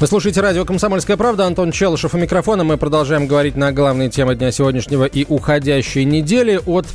Вы слушаете радио «Комсомольская правда». Антон Челышев у микрофона. Мы продолжаем говорить на главные темы дня сегодняшнего и уходящей недели. От,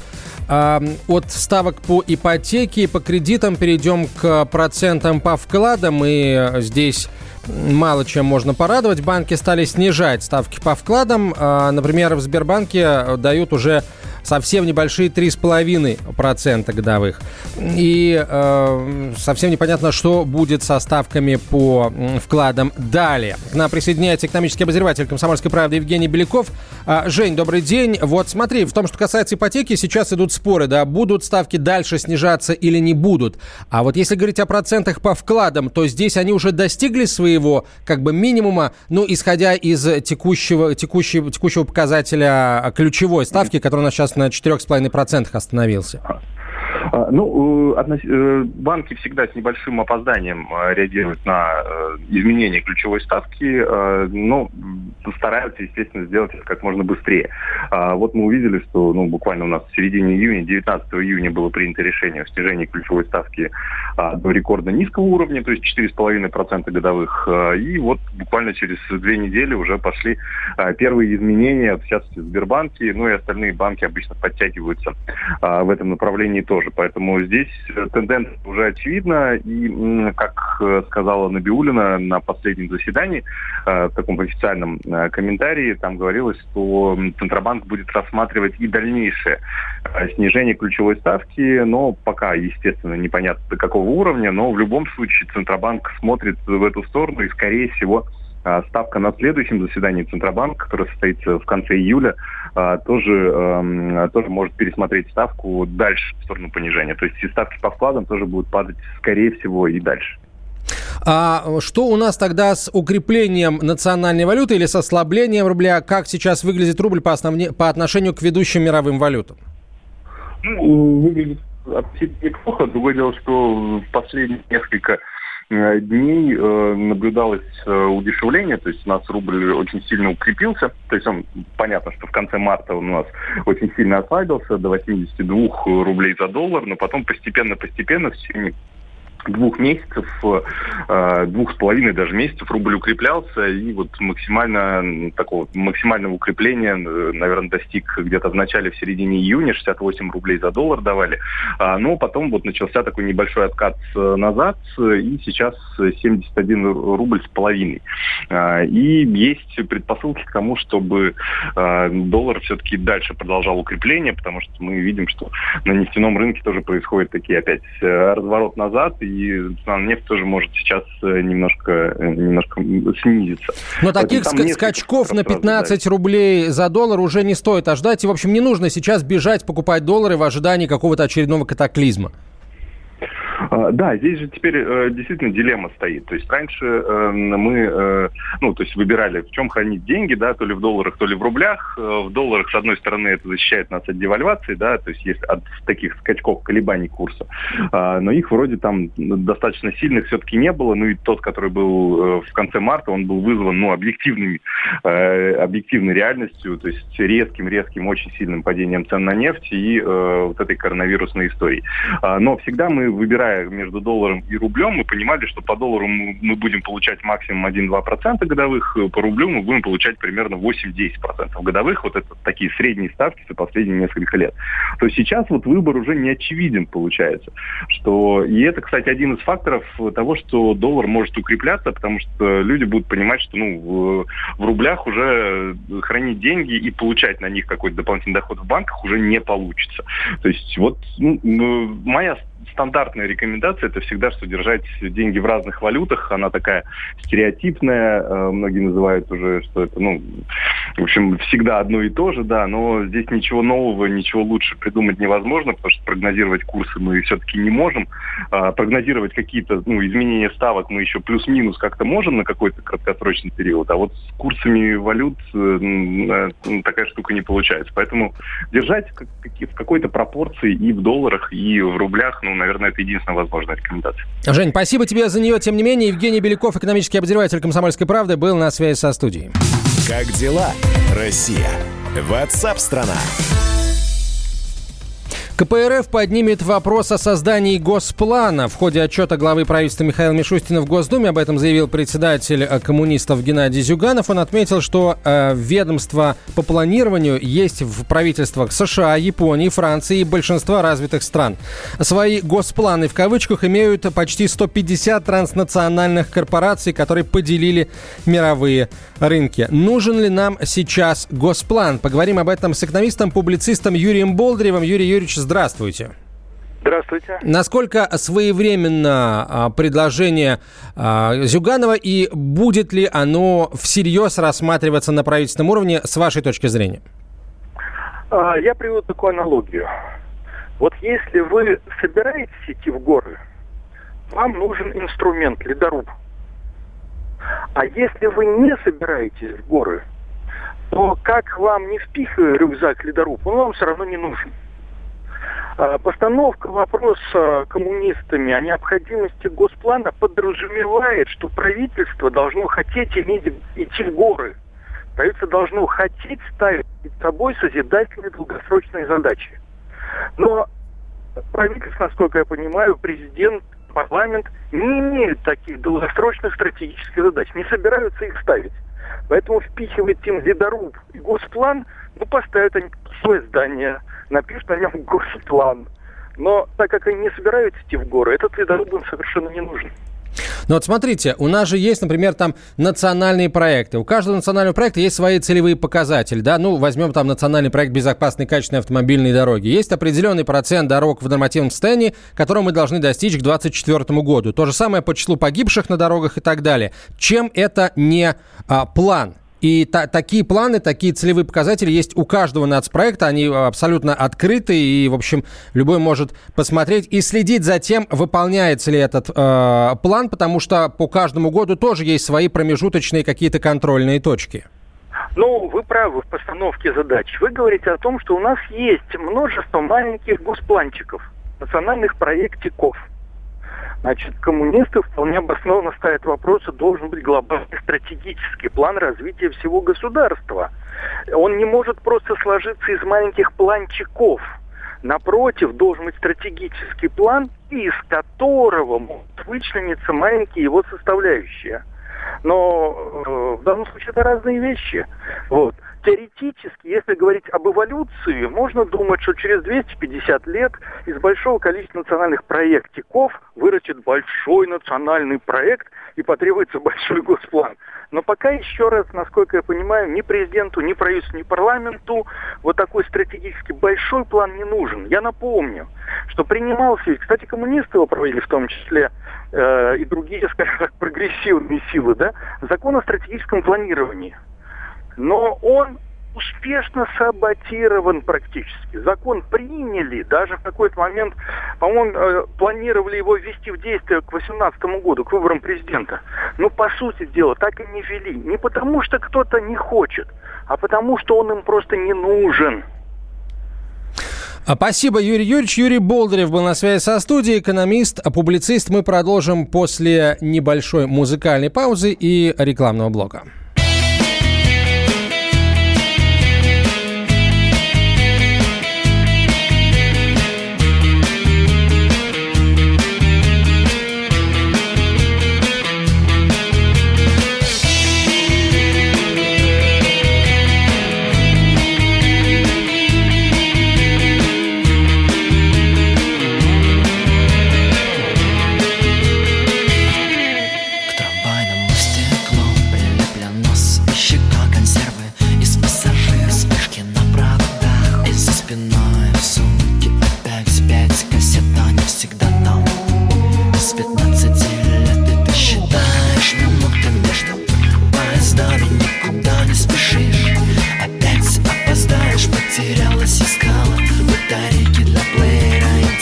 э, от ставок по ипотеке и по кредитам перейдем к процентам по вкладам. И здесь мало чем можно порадовать. Банки стали снижать ставки по вкладам. Э, например, в Сбербанке дают уже совсем небольшие 3,5% годовых. И э, совсем непонятно, что будет со ставками по вкладам далее. К нам присоединяется экономический обозреватель «Комсомольской правды» Евгений Беляков. А, Жень, добрый день. Вот смотри, в том, что касается ипотеки, сейчас идут споры, да, будут ставки дальше снижаться или не будут. А вот если говорить о процентах по вкладам, то здесь они уже достигли своего как бы минимума, ну, исходя из текущего, текущего, текущего показателя ключевой ставки, которая у нас сейчас на 4,5% остановился. А, ну, э, э, банки всегда с небольшим опозданием э, реагируют на изменение ключевой ставки, но стараются, естественно, сделать это как можно быстрее. А, вот мы увидели, что ну, буквально у нас в середине июня, 19 июня было принято решение о снижении ключевой ставки а, до рекордно низкого уровня, то есть 4,5% годовых. И вот буквально через две недели уже пошли первые изменения, в частности, в Сбербанке, ну и остальные банки обычно подтягиваются в этом направлении тоже. Поэтому здесь э, тенденция уже очевидна. И, как э, сказала Набиулина на последнем заседании, э, в таком официальном комментарии, там говорилось, что Центробанк будет рассматривать и дальнейшее снижение ключевой ставки, но пока, естественно, непонятно до какого уровня, но в любом случае Центробанк смотрит в эту сторону и, скорее всего, ставка на следующем заседании Центробанка, которое состоится в конце июля, а, тоже, эм, тоже может пересмотреть ставку дальше в сторону понижения. То есть и ставки по вкладам тоже будут падать, скорее всего, и дальше. А что у нас тогда с укреплением национальной валюты или с ослаблением рубля? Как сейчас выглядит рубль по, основне, по отношению к ведущим мировым валютам? Ну, выглядит относительно неплохо. Другое дело, что в последние несколько дней э, наблюдалось э, удешевление, то есть у нас рубль очень сильно укрепился, то есть он, понятно, что в конце марта он у нас очень сильно ослабился до 82 рублей за доллар, но потом постепенно-постепенно в течение двух месяцев, э, двух с половиной даже месяцев рубль укреплялся, и вот максимально такого максимального укрепления, э, наверное, достиг где-то в начале, в середине июня, 68 рублей за доллар давали. А, но потом вот начался такой небольшой откат э, назад, и сейчас 71 рубль с половиной. А, и есть предпосылки к тому, чтобы доллар все-таки дальше продолжал укрепление, потому что мы видим, что на нефтяном рынке тоже происходит такие опять разворот назад, и и цена на нефть тоже может сейчас э, немножко, э, немножко снизиться. Но таких ск- скачков на 15 рублей за доллар уже не стоит ожидать. И, в общем, не нужно сейчас бежать покупать доллары в ожидании какого-то очередного катаклизма. А, да, здесь же теперь э, действительно дилемма стоит. То есть раньше э, мы, э, ну, то есть выбирали, в чем хранить деньги, да, то ли в долларах, то ли в рублях. Э, в долларах, с одной стороны, это защищает нас от девальвации, да, то есть есть от таких скачков, колебаний курса. А, но их вроде там достаточно сильных все-таки не было. Ну и тот, который был в конце марта, он был вызван, ну, объективными, объективной реальностью, то есть резким-резким, очень сильным падением цен на нефть и вот этой коронавирусной историей. А, но всегда мы выбираем выбирая между долларом и рублем, мы понимали, что по доллару мы будем получать максимум 1-2% годовых, по рублю мы будем получать примерно 8-10% годовых. Вот это такие средние ставки за последние несколько лет. То сейчас вот выбор уже не очевиден получается. Что... И это, кстати, один из факторов того, что доллар может укрепляться, потому что люди будут понимать, что ну, в, в рублях уже хранить деньги и получать на них какой-то дополнительный доход в банках уже не получится. То есть вот ну, моя стандартная рекомендация это всегда, что держать деньги в разных валютах. Она такая стереотипная. Э, многие называют уже, что это, ну, в общем, всегда одно и то же, да, но здесь ничего нового, ничего лучше придумать невозможно, потому что прогнозировать курсы мы все-таки не можем. А, прогнозировать какие-то ну, изменения ставок мы еще плюс-минус как-то можем на какой-то краткосрочный период, а вот с курсами валют э, такая штука не получается. Поэтому держать в какой-то пропорции и в долларах, и в рублях, ну, наверное, это единственная возможная рекомендация. Жень, спасибо тебе за нее. Тем не менее, Евгений Беляков, экономический обозреватель «Комсомольской правды», был на связи со студией. Как дела, Россия? Ватсап-страна! КПРФ поднимет вопрос о создании госплана. В ходе отчета главы правительства Михаила Мишустина в Госдуме об этом заявил председатель э, коммунистов Геннадий Зюганов. Он отметил, что э, ведомство по планированию есть в правительствах США, Японии, Франции и большинства развитых стран. Свои госпланы в кавычках имеют почти 150 транснациональных корпораций, которые поделили мировые рынки. Нужен ли нам сейчас госплан? Поговорим об этом с экономистом, публицистом Юрием Болдыревым. Юрий Юрьевич, здравствуйте. Здравствуйте. Насколько своевременно а, предложение а, Зюганова и будет ли оно всерьез рассматриваться на правительственном уровне с вашей точки зрения? А, я приведу такую аналогию. Вот если вы собираетесь идти в горы, вам нужен инструмент, ледоруб. А если вы не собираетесь в горы, то как вам не впихивая рюкзак ледоруб, он вам все равно не нужен. А, постановка вопроса коммунистами о необходимости госплана подразумевает, что правительство должно хотеть иметь, идти в горы. Правительство должно хотеть ставить перед собой созидательные долгосрочные задачи. Но правительство, насколько я понимаю, президент, парламент не имеют таких долгосрочных стратегических задач, не собираются их ставить. Поэтому впихивать им ледоруб и госплан, ну, поставят они свое здание – напишут на нем госплан. Но так как они не собираются идти в горы, этот ледоруб им совершенно не нужен. Ну вот смотрите, у нас же есть, например, там национальные проекты. У каждого национального проекта есть свои целевые показатели, да. Ну, возьмем там национальный проект безопасной качественной автомобильной дороги. Есть определенный процент дорог в нормативном состоянии, которого мы должны достичь к 2024 году. То же самое по числу погибших на дорогах и так далее. Чем это не а, план? И та, такие планы, такие целевые показатели есть у каждого нацпроекта. Они абсолютно открыты, и, в общем, любой может посмотреть и следить за тем, выполняется ли этот э, план, потому что по каждому году тоже есть свои промежуточные какие-то контрольные точки. Ну, вы правы в постановке задач. Вы говорите о том, что у нас есть множество маленьких госпланчиков, национальных проектиков – Значит, коммунисты вполне обоснованно ставят вопрос, должен быть глобальный стратегический план развития всего государства. Он не может просто сложиться из маленьких планчиков. Напротив, должен быть стратегический план, из которого могут вычлениться маленькие его составляющие. Но э, в данном случае это разные вещи. Вот теоретически, если говорить об эволюции, можно думать, что через 250 лет из большого количества национальных проектиков вырастет большой национальный проект и потребуется большой госплан. Но пока еще раз, насколько я понимаю, ни президенту, ни правительству, ни парламенту вот такой стратегически большой план не нужен. Я напомню, что принимался, кстати, коммунисты его проводили в том числе, э, и другие, скажем так, прогрессивные силы, да, закон о стратегическом планировании но он успешно саботирован практически. Закон приняли, даже в какой-то момент, по-моему, э, планировали его ввести в действие к 2018 году, к выборам президента. Но, по сути дела, так и не ввели. Не потому, что кто-то не хочет, а потому, что он им просто не нужен. А, спасибо, Юрий Юрьевич. Юрий Болдырев был на связи со студией, экономист, а публицист. Мы продолжим после небольшой музыкальной паузы и рекламного блока.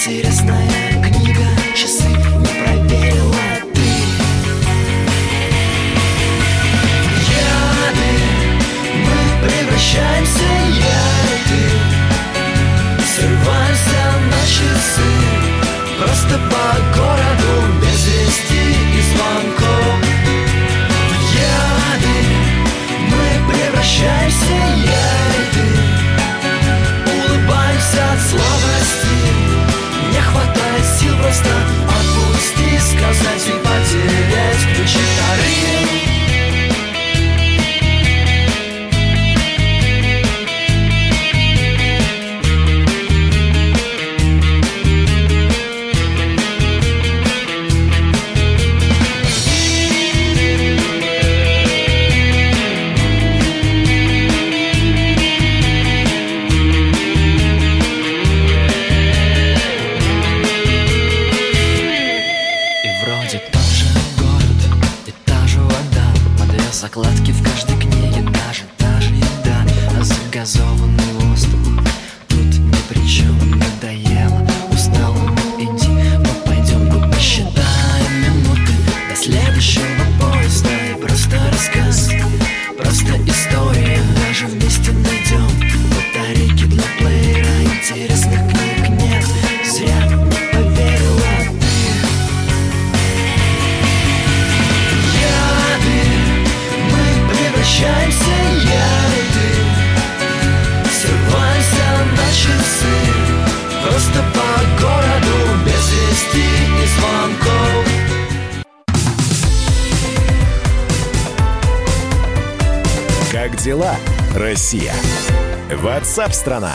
Плеера закладки в каждой книге Ватсап-страна!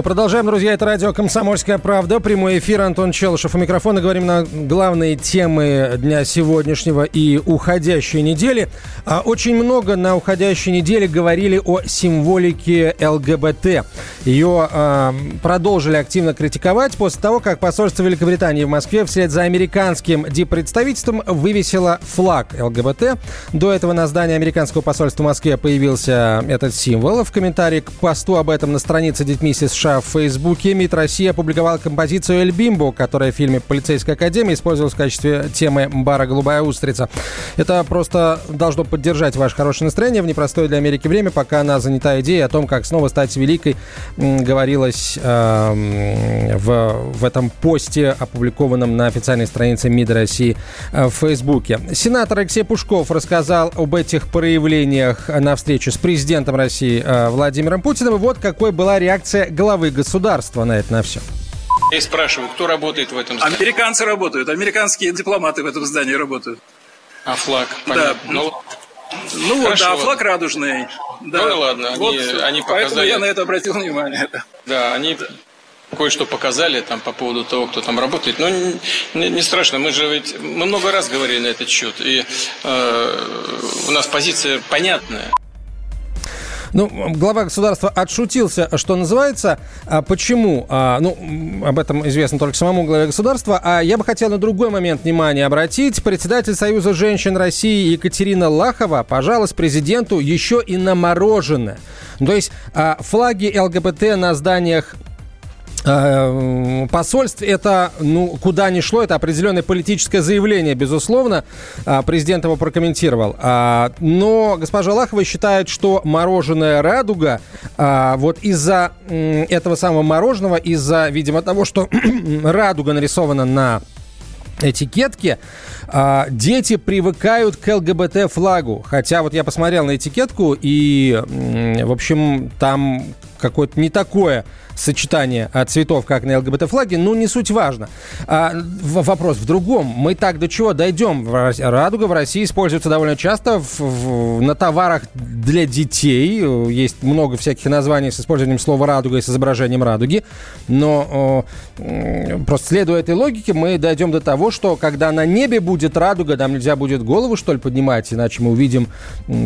Мы продолжаем, друзья. Это радио «Комсомольская правда». Прямой эфир. Антон Челышев у микрофона. Говорим на главные темы дня сегодняшнего и уходящей недели. А, Очень много на уходящей неделе говорили о символике ЛГБТ. Ее а, продолжили активно критиковать после того, как посольство Великобритании в Москве вслед за американским диппредставительством вывесило флаг ЛГБТ. До этого на здании американского посольства в Москве появился этот символ. В комментарии к посту об этом на странице детьми США в Фейсбуке МИД России опубликовал композицию «Эль Бимбо», которая в фильме «Полицейская академия» использовалась в качестве темы бара «Голубая устрица». Это просто должно поддержать ваше хорошее настроение в непростое для Америки время, пока она занята идеей о том, как снова стать великой, говорилось э, в, в этом посте, опубликованном на официальной странице МИД России э, в Фейсбуке. Сенатор Алексей Пушков рассказал об этих проявлениях на встрече с президентом России э, Владимиром Путиным. И вот какой была реакция главы государства на это на все. Я спрашиваю, кто работает в этом здании? Американцы работают, американские дипломаты в этом здании работают. А флаг, понятно. Ну, Ну вот, Хорошо. да, флаг радужный. Да. Ну и ладно, они- Вот, они Поэтому показали- я на это обратил внимание. да, они кое-что показали там по поводу того, кто там работает. Но не, не- не страшно, мы же ведь мы много раз говорили на этот счет, и э, у нас позиция понятная. Ну, глава государства отшутился, что называется. А почему? А, ну, об этом известно только самому главе государства. А я бы хотел на другой момент внимание обратить. Председатель Союза женщин России Екатерина Лахова пожаловалась президенту еще и на мороженое. То есть а, флаги ЛГБТ на зданиях посольств это, ну, куда ни шло, это определенное политическое заявление, безусловно. А, Президент его прокомментировал. А, Но госпожа Лахова считает, что мороженое «Радуга» а, вот из-за этого самого мороженого, из-за, видимо, того, что «Радуга» нарисована на этикетке, дети привыкают к ЛГБТ-флагу. Хотя вот я посмотрел на этикетку, и, в общем, там какое-то не такое сочетание а, цветов, как на ЛГБТ-флаге, ну, не суть важно. А, вопрос в другом. Мы так до чего дойдем? Радуга в России используется довольно часто в- в- на товарах для детей. Есть много всяких названий с использованием слова «радуга» и с изображением радуги. Но э, просто следуя этой логике, мы дойдем до того, что когда на небе будет радуга, там нельзя будет голову, что ли, поднимать, иначе мы увидим,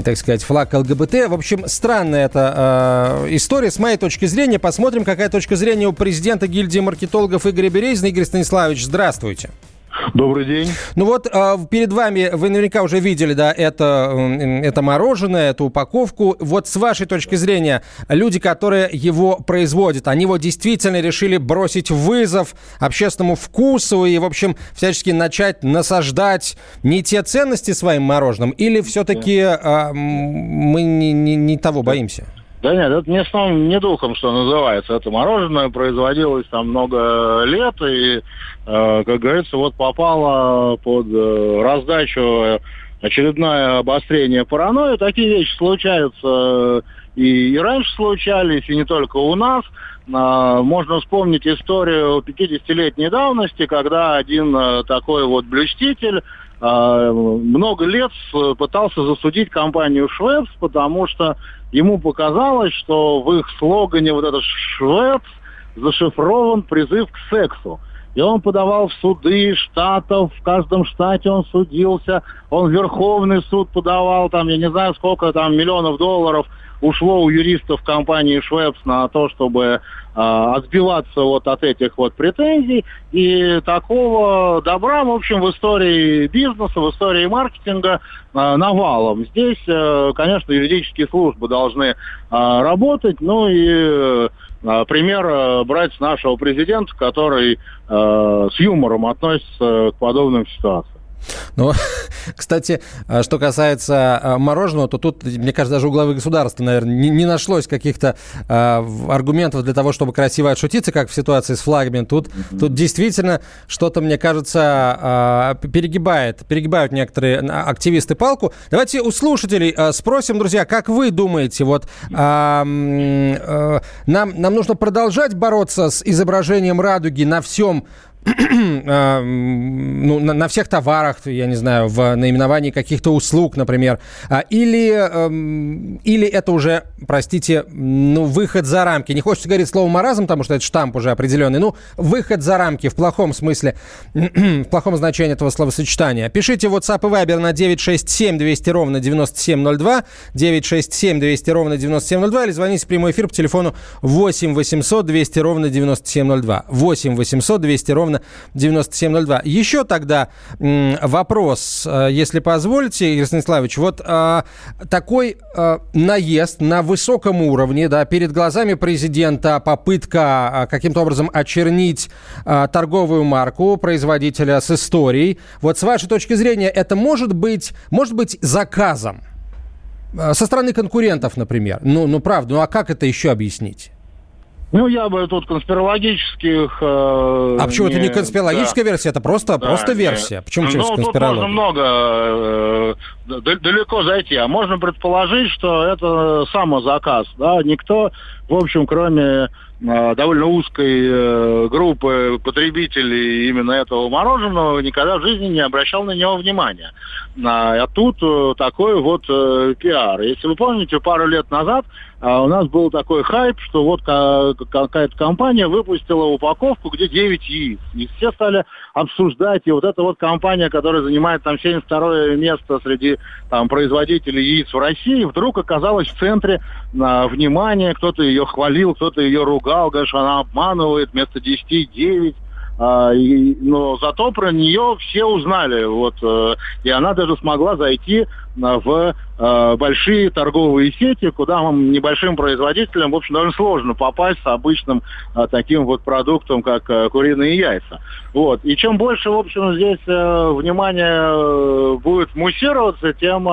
так сказать, флаг ЛГБТ. В общем, странная эта э, история моей точки зрения. Посмотрим, какая точка зрения у президента гильдии маркетологов Игоря Березина. Игорь Станиславович, здравствуйте. Добрый день. Ну вот э, перед вами, вы наверняка уже видели, да, это, это мороженое, эту упаковку. Вот с вашей точки зрения, люди, которые его производят, они вот действительно решили бросить вызов общественному вкусу и, в общем, всячески начать насаждать не те ценности своим мороженым, или все-таки э, мы не, не, не того боимся? Да нет, это не сном, не духом, что называется. Это мороженое производилось там много лет, и, э, как говорится, вот попало под э, раздачу очередное обострение паранойи. Такие вещи случаются э, и, и раньше случались, и не только у нас. А, можно вспомнить историю 50-летней давности, когда один э, такой вот блюститель много лет пытался засудить компанию Швепс, потому что ему показалось, что в их слогане вот этот Швепс зашифрован призыв к сексу. И он подавал в суды штатов, в каждом штате он судился, он в Верховный суд подавал, там, я не знаю, сколько там миллионов долларов – ушло у юристов компании Швепс на то, чтобы э, отбиваться вот от этих вот претензий. И такого добра, в общем, в истории бизнеса, в истории маркетинга э, навалом. Здесь, э, конечно, юридические службы должны э, работать, ну и пример э, брать с нашего президента, который э, с юмором относится к подобным ситуациям. Ну, кстати, а, что касается а, мороженого, то тут, мне кажется, даже у главы государства, наверное, не, не нашлось каких-то э, аргументов для того, чтобы красиво отшутиться, как в ситуации с флагами. Тут, mm-hmm. тут действительно что-то, мне кажется, э, перегибает, перегибают некоторые активисты палку. Давайте у слушателей спросим, друзья, как вы думаете, вот э, э, нам, нам нужно продолжать бороться с изображением радуги на всем А, ну, на, на всех товарах, я не знаю, в наименовании каких-то услуг, например, а, или, эм, или это уже, простите, ну, выход за рамки. Не хочется говорить слово маразм, потому что это штамп уже определенный. Ну, выход за рамки в плохом смысле, в плохом значении этого словосочетания. Пишите WhatsApp и Viber на 967 200 ровно 9702, 967 200 ровно 9702, или звоните в прямой эфир по телефону 8 800 200 ровно 9702, 8 800 200 ровно ровно 9702. Еще тогда вопрос, э, если позволите, Игорь Станиславович. Вот э, такой э, наезд на высоком уровне, да, перед глазами президента, попытка каким-то образом очернить торговую марку производителя с историей. Вот с вашей точки зрения, это может быть, может быть заказом? Со стороны конкурентов, например. Ну, ну правда, ну а как это еще объяснить? Ну, я бы тут конспирологических... Э, а почему не... это не конспирологическая да. версия, это просто, да, просто версия? Почему через ну, тут можно много э, далеко зайти, а можно предположить, что это самозаказ, да, никто, в общем, кроме э, довольно узкой э, группы потребителей именно этого мороженого никогда в жизни не обращал на него внимания. А, а тут э, такой вот э, пиар. Если вы помните, пару лет назад а у нас был такой хайп, что вот какая-то компания выпустила упаковку, где 9 яиц. И все стали обсуждать, и вот эта вот компания, которая занимает там 72 место среди там, производителей яиц в России, вдруг оказалась в центре а, внимания, кто-то ее хвалил, кто-то ее ругал, говорит, что она обманывает, вместо 10 9. А, и, но зато про нее все узнали. Вот, э, и она даже смогла зайти э, в э, большие торговые сети, куда вам, небольшим производителям, в общем, довольно сложно попасть с обычным таким вот продуктом, как куриные яйца. Вот. И чем больше, в общем, здесь внимание будет муссироваться, тем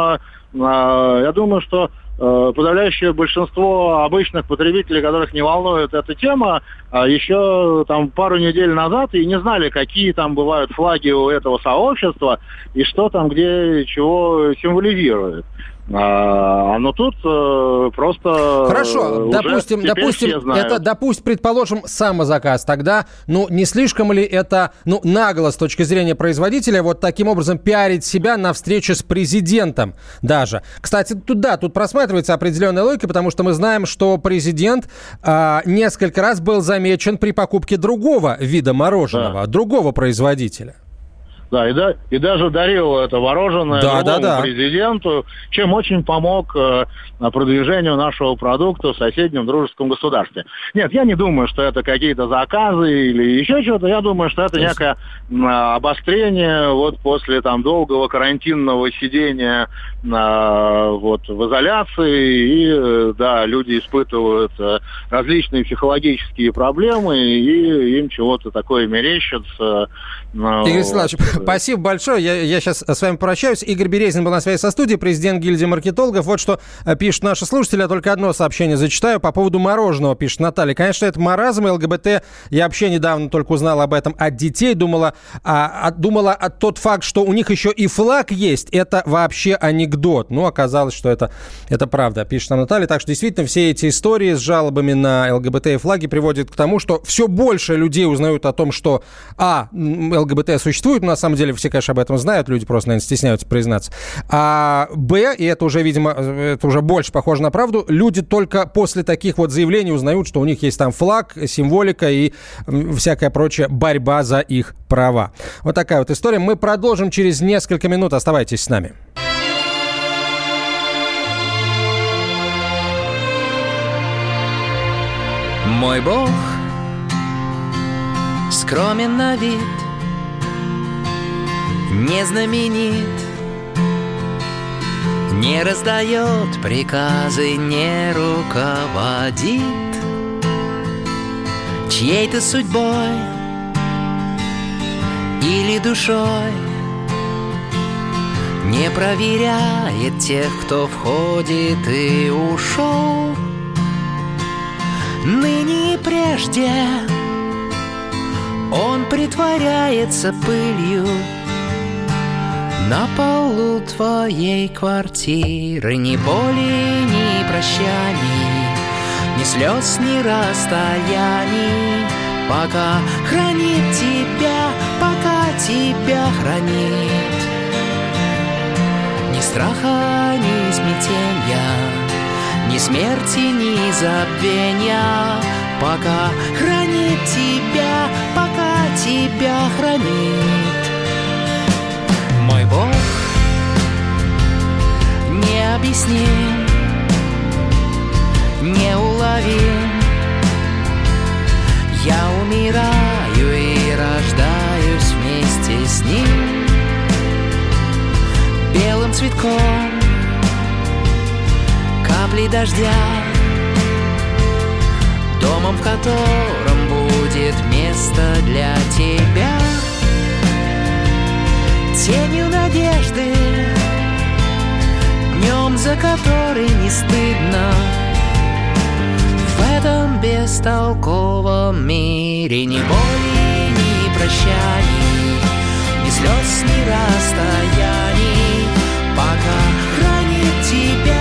я думаю, что Э, подавляющее большинство обычных потребителей, которых не волнует эта тема, а еще там пару недель назад и не знали, какие там бывают флаги у этого сообщества и что там где чего символизирует. А, но тут э, просто... Хорошо, допустим, допустим, это, допустим, предположим, самозаказ. Тогда, ну, не слишком ли это, ну, нагло с точки зрения производителя вот таким образом пиарить себя на встрече с президентом даже? Кстати, тут, да, тут просматривается определенная логика, потому что мы знаем, что президент э, несколько раз был замечен при покупке другого вида мороженого, да. другого производителя. Да, и, да, и даже дарил это мороженое Да, да, да. президенту, чем очень помог э, продвижению нашего продукта в соседнем дружеском государстве. Нет, я не думаю, что это какие-то заказы или еще что-то. Я думаю, что это некое м, обострение вот после там долгого карантинного сидения а, вот в изоляции и э, да, люди испытывают э, различные психологические проблемы и им чего-то такое мерещится. Ну, Игорь вот. Спасибо большое. Я, я сейчас с вами прощаюсь. Игорь Березин был на связи со студией, президент гильдии маркетологов. Вот что э, пишут наши слушатели. Я только одно сообщение зачитаю по поводу мороженого, пишет Наталья. Конечно, это маразм и ЛГБТ. Я вообще недавно только узнал об этом от детей. Думала, а, а- думала а тот факт, что у них еще и флаг есть, это вообще анекдот. Ну, оказалось, что это, это правда, пишет нам Наталья. Так что действительно все эти истории с жалобами на ЛГБТ и флаги приводят к тому, что все больше людей узнают о том, что а, ЛГБТ существует, на самом деле все, конечно, об этом знают, люди просто, наверное, стесняются признаться. А Б, и это уже, видимо, это уже больше похоже на правду, люди только после таких вот заявлений узнают, что у них есть там флаг, символика и всякая прочая борьба за их права. Вот такая вот история. Мы продолжим через несколько минут. Оставайтесь с нами. Мой Бог скромен на вид, не знаменит, не раздает приказы, не руководит чьей-то судьбой или душой. Не проверяет тех, кто входит и ушел. Ныне и прежде Он притворяется пылью На полу твоей квартиры Ни боли, ни прощаний Ни слез, ни расстояний. Пока хранит тебя, пока тебя хранит. Ни страха, ни смятения ни смерти, ни забвения, пока хранит тебя, пока тебя хранит. Необъясним, неуловим. Я умираю и рождаюсь вместе с ним. Белым цветком капли дождя. Домом, в котором будет место для тебя. Тенью надежды Днем, за который не стыдно. В этом бестолковом мире Ни боли, ни прощаний Ни слез, ни расстояний. Пока хранит тебя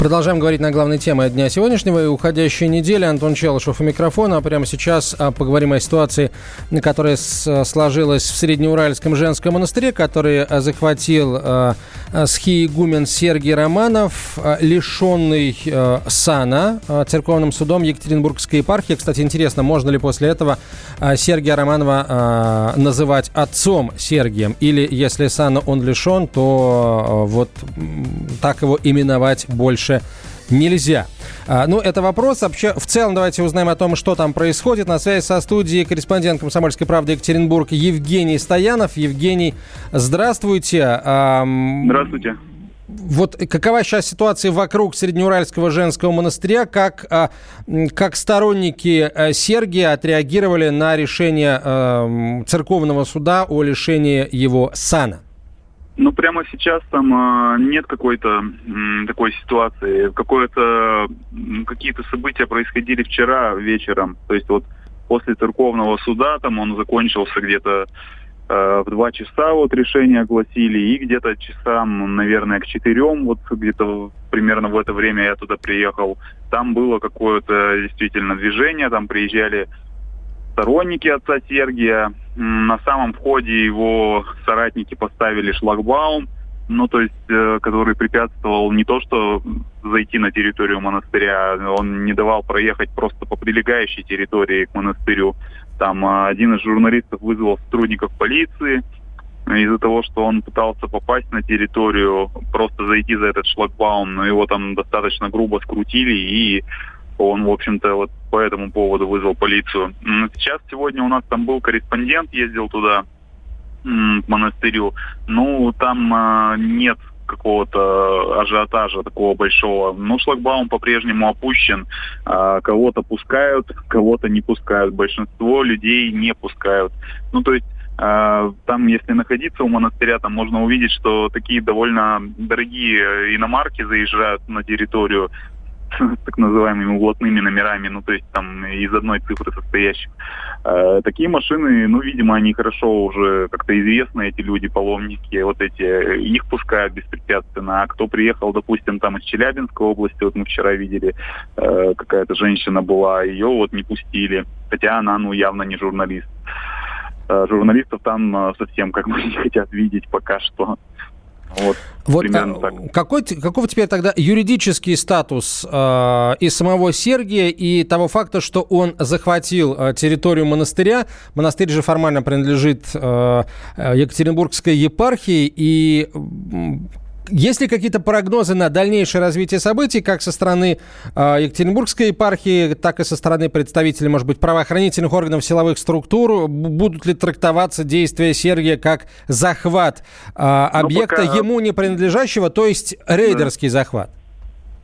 Продолжаем говорить на главной теме дня сегодняшнего и уходящей недели. Антон Челышев у микрофона. А прямо сейчас а, поговорим о ситуации, которая сложилась в Среднеуральском женском монастыре, который а, захватил схиегумен Сергий Романов, лишенный сана церковным судом Екатеринбургской епархии. Кстати, интересно, можно ли после этого Сергия Романова называть отцом Сергием? Или если сана он лишен, то вот так его именовать больше нельзя. А, ну, это вопрос. Вообще, в целом, давайте узнаем о том, что там происходит. На связи со студией корреспондент «Комсомольской правды» Екатеринбург Евгений Стоянов. Евгений, здравствуйте. Ам, Здравствуйте. Вот какова сейчас ситуация вокруг Среднеуральского женского монастыря? Как, а, как сторонники а, Сергия отреагировали на решение ам, церковного суда о лишении его сана? Ну, прямо сейчас там а, нет какой-то такой ситуации. Какое-то, какие-то события происходили вчера вечером. То есть вот после церковного суда там он закончился где-то э, в два часа вот решение огласили, и где-то часам, наверное, к четырем, вот где-то примерно в это время я туда приехал, там было какое-то действительно движение, там приезжали сторонники отца Сергия, на самом входе его соратники поставили шлагбаум, ну, то есть, э, который препятствовал не то, что зайти на территорию монастыря, он не давал проехать просто по прилегающей территории к монастырю. Там э, один из журналистов вызвал сотрудников полиции из-за того, что он пытался попасть на территорию, просто зайти за этот шлагбаум, но его там достаточно грубо скрутили, и он, в общем-то, вот по этому поводу вызвал полицию. Сейчас сегодня у нас там был корреспондент, ездил туда, к монастырю. Ну, там э, нет какого-то ажиотажа такого большого. Ну, шлагбаум по-прежнему опущен. А, кого-то пускают, кого-то не пускают. Большинство людей не пускают. Ну, то есть а, там, если находиться у монастыря, там можно увидеть, что такие довольно дорогие иномарки заезжают на территорию так называемыми углотными номерами, ну то есть там из одной цифры состоящих. Э, такие машины, ну, видимо, они хорошо уже как-то известны, эти люди, паломники, вот эти, их пускают беспрепятственно. А кто приехал, допустим, там из Челябинской области, вот мы вчера видели, э, какая-то женщина была, ее вот не пустили, хотя она, ну, явно не журналист. Э, журналистов там э, совсем как бы не хотят видеть пока что. Вот, вот а, так. Какой, каков теперь тогда юридический статус э, и самого Сергия, и того факта, что он захватил э, территорию монастыря? Монастырь же формально принадлежит э, э Екатеринбургской епархии, и есть ли какие-то прогнозы на дальнейшее развитие событий, как со стороны э, Екатеринбургской епархии, так и со стороны представителей, может быть, правоохранительных органов силовых структур? Будут ли трактоваться действия Сергия как захват э, объекта пока... ему не принадлежащего, то есть рейдерский да. захват?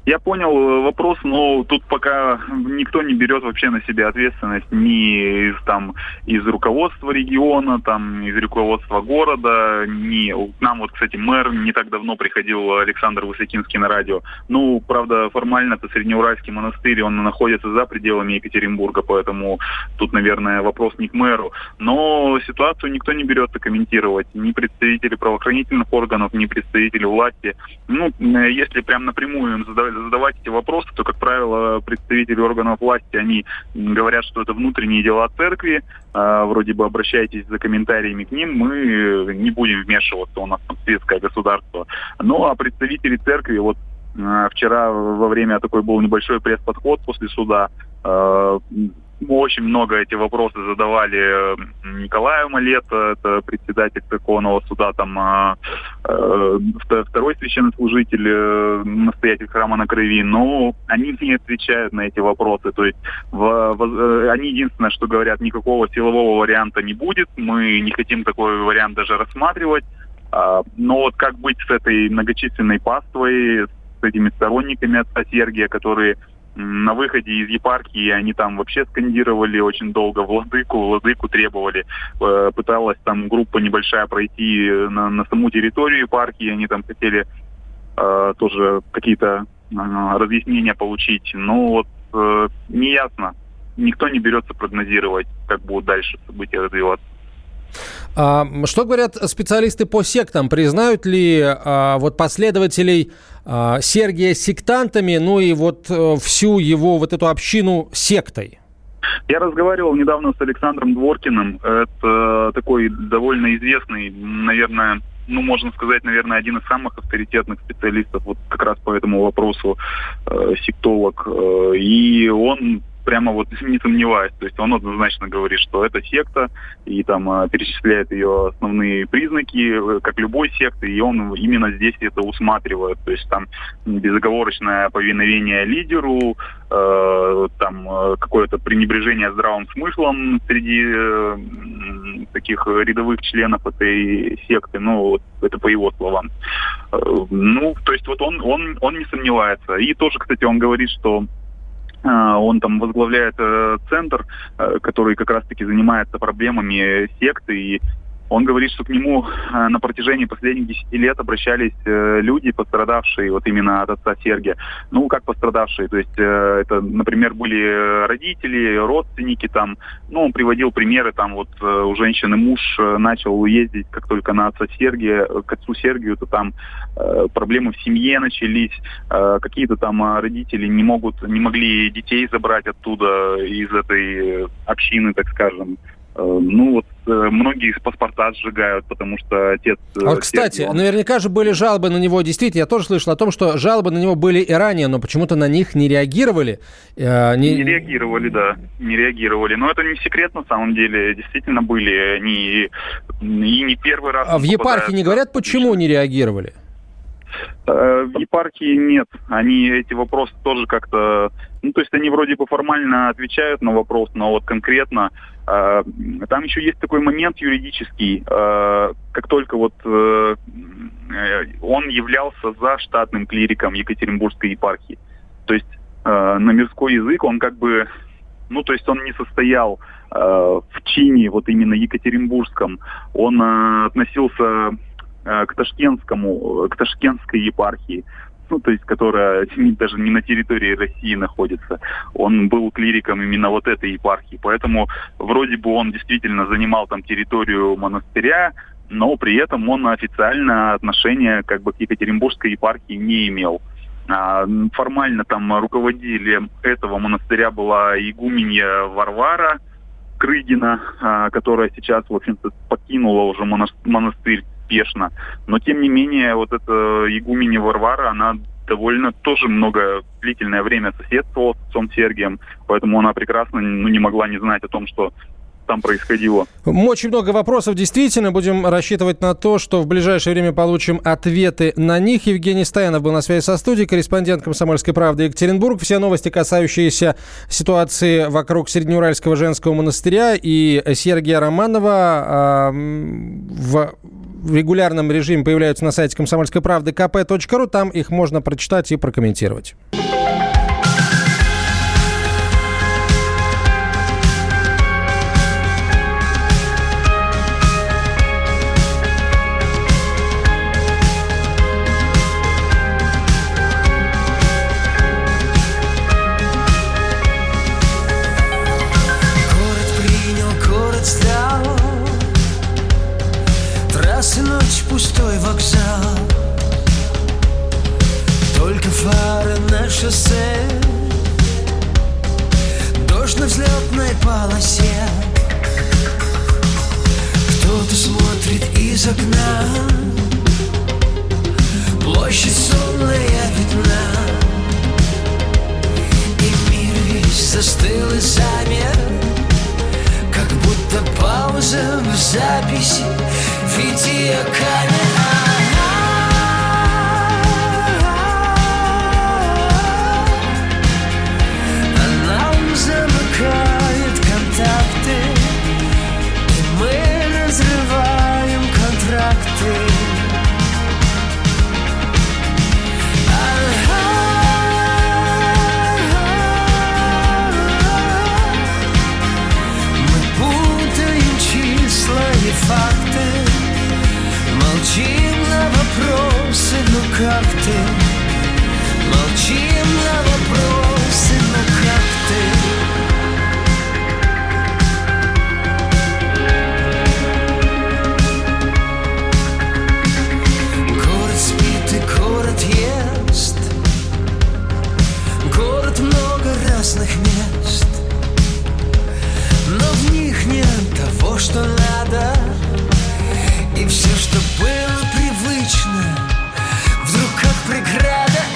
Я понял э, вопрос, но тут пока никто не берет вообще на себя ответственность ни из, там, из руководства региона, там, из руководства города, ни... Нам вот, кстати, мэр не так давно приходил, Александр Высокинский на радио. Ну, правда, формально это Среднеуральский монастырь, он находится за пределами Екатеринбурга, поэтому тут, наверное, вопрос не к мэру. Но ситуацию никто не берется комментировать. Ни представители правоохранительных органов, ни представители власти. Ну, э, если прям напрямую им задавать задавать эти вопросы, то, как правило, представители органов власти, они говорят, что это внутренние дела церкви, э, вроде бы обращайтесь за комментариями к ним, мы не будем вмешиваться, у нас там светское государство. Ну, а представители церкви, вот э, вчера во время такой был небольшой пресс-подход после суда, э, очень много эти вопросы задавали э, Николаю Малета, это председатель Церковного суда, там а, э, второй священнослужитель, э, настоятель храма на крови, но они не отвечают на эти вопросы. То есть в, в, э, они единственное, что говорят, никакого силового варианта не будет, мы не хотим такой вариант даже рассматривать. А, но вот как быть с этой многочисленной паствой, с этими сторонниками отца Сергия, которые на выходе из епархии они там вообще скандировали очень долго владыку, владыку требовали. Э, пыталась там группа небольшая пройти на, на саму территорию епархии, они там хотели э, тоже какие-то э, разъяснения получить. Но вот э, неясно. Никто не берется прогнозировать, как будут дальше события развиваться. А, что говорят специалисты по сектам? Признают ли а, вот последователей а, Сергия сектантами, ну и вот а, всю его вот эту общину сектой? Я разговаривал недавно с Александром Дворкиным. Это такой довольно известный, наверное, ну, можно сказать, наверное, один из самых авторитетных специалистов вот как раз по этому вопросу, э, сектолог. Э, и он прямо вот не сомневаюсь. То есть он однозначно говорит, что это секта, и там э, перечисляет ее основные признаки, э, как любой секты, и он именно здесь это усматривает. То есть там безоговорочное повиновение лидеру, э, там э, какое-то пренебрежение здравым смыслом среди э, таких рядовых членов этой секты, ну, это по его словам. Э, ну, то есть вот он, он, он не сомневается. И тоже, кстати, он говорит, что он там возглавляет э, центр, э, который как раз-таки занимается проблемами секты и Он говорит, что к нему э, на протяжении последних 10 лет обращались э, люди, пострадавшие вот именно от отца Сергия. Ну, как пострадавшие, то есть э, это, например, были родители, родственники там. Ну, он приводил примеры, там вот у женщины муж начал ездить, как только на отца Сергия, к отцу Сергию, то там проблемы в семье начались, какие-то там родители не могут, не могли детей забрать оттуда из этой общины, так скажем. Э, Ну вот э, многие из паспорта сжигают, потому что отец... э, А Вот, кстати, он- наверняка же были жалобы на него. Действительно, я тоже слышал о том, что жалобы на него были и ранее, но почему-то на них не реагировали. Э, Не реагировали, да, не реагировали. Но это не секрет на самом деле. Действительно были они и не первый раз. А в епархии не говорят, почему не реагировали? В епархии нет. Они эти вопросы тоже как-то... Ну, то есть они вроде бы формально отвечают на вопрос, но вот конкретно... э, Там еще есть такой момент юридический. э, Как только вот э, он являлся за штатным клириком Екатеринбургской епархии. То есть на мирской язык он как бы... Ну, то есть он не состоял в чине вот именно Екатеринбургском. Он относился к Ташкентскому, к Ташкентской епархии, ну, то есть, которая даже не на территории России находится. Он был клириком именно вот этой епархии. Поэтому вроде бы он действительно занимал там территорию монастыря, но при этом он официально отношения как бы к Екатеринбургской епархии не имел. А, формально там руководителем этого монастыря была игуменья Варвара Крыгина, а, которая сейчас, в общем-то, покинула уже монас- монастырь спешно. Но, тем не менее, вот эта игуменья Варвара, она довольно тоже много длительное время соседствовала с отцом Сергием, поэтому она прекрасно ну, не могла не знать о том, что там происходило. Очень много вопросов, действительно. Будем рассчитывать на то, что в ближайшее время получим ответы на них. Евгений Стоянов был на связи со студией, корреспондент «Комсомольской правды» Екатеринбург. Все новости, касающиеся ситуации вокруг Среднеуральского женского монастыря и Сергия Романова м, в в регулярном режиме появляются на сайте комсомольской правды kp.ru. Там их можно прочитать и прокомментировать. Факты Молчим на вопросы, ну как ты? Молчим на вопросы, ну как ты? Город спит и город ест Город много разных мест Но в них нет того, что надо было привычно. Вдруг как преграда